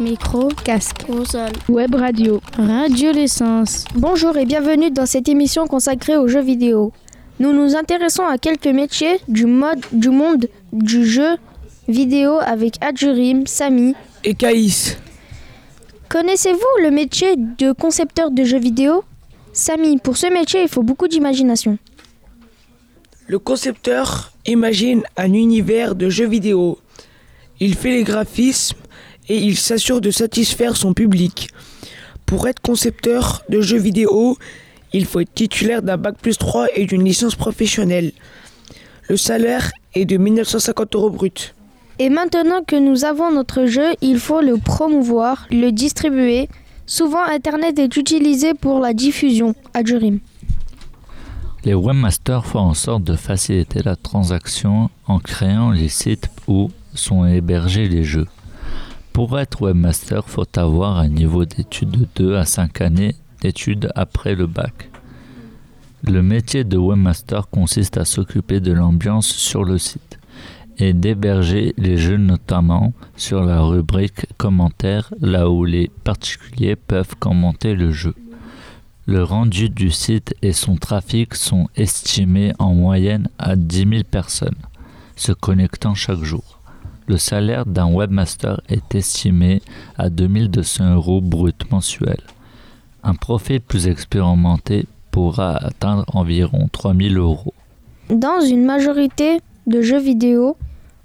Micro, casque, console, web radio, radio l'essence. Bonjour et bienvenue dans cette émission consacrée aux jeux vidéo. Nous nous intéressons à quelques métiers du, mode, du monde du jeu vidéo avec Adjurim, Samy et Caïs. Connaissez-vous le métier de concepteur de jeux vidéo? Samy, pour ce métier, il faut beaucoup d'imagination. Le concepteur imagine un univers de jeux vidéo. Il fait les graphismes et il s'assure de satisfaire son public. Pour être concepteur de jeux vidéo, il faut être titulaire d'un bac plus 3 et d'une licence professionnelle. Le salaire est de 1950 euros brut. Et maintenant que nous avons notre jeu, il faut le promouvoir, le distribuer. Souvent, Internet est utilisé pour la diffusion. Adjurim. Les webmasters font en sorte de faciliter la transaction en créant les sites où sont hébergés les jeux. Pour être webmaster, faut avoir un niveau d'études de 2 à 5 années d'études après le bac. Le métier de webmaster consiste à s'occuper de l'ambiance sur le site et d'héberger les jeux notamment sur la rubrique commentaires là où les particuliers peuvent commenter le jeu. Le rendu du site et son trafic sont estimés en moyenne à 10 000 personnes se connectant chaque jour. Le salaire d'un webmaster est estimé à 2200 euros brut mensuel. Un profil plus expérimenté pourra atteindre environ 3000 euros. Dans une majorité de jeux vidéo,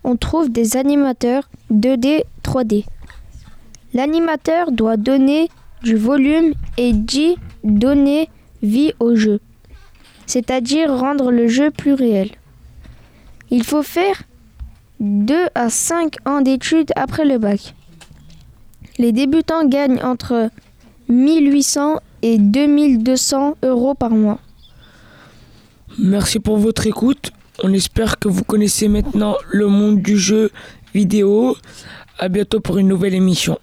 on trouve des animateurs 2D, 3D. L'animateur doit donner du volume et dit donner vie au jeu, c'est-à-dire rendre le jeu plus réel. Il faut faire 2 à 5 ans d'études après le bac. Les débutants gagnent entre 1800 et 2200 euros par mois. Merci pour votre écoute. On espère que vous connaissez maintenant le monde du jeu vidéo. À bientôt pour une nouvelle émission.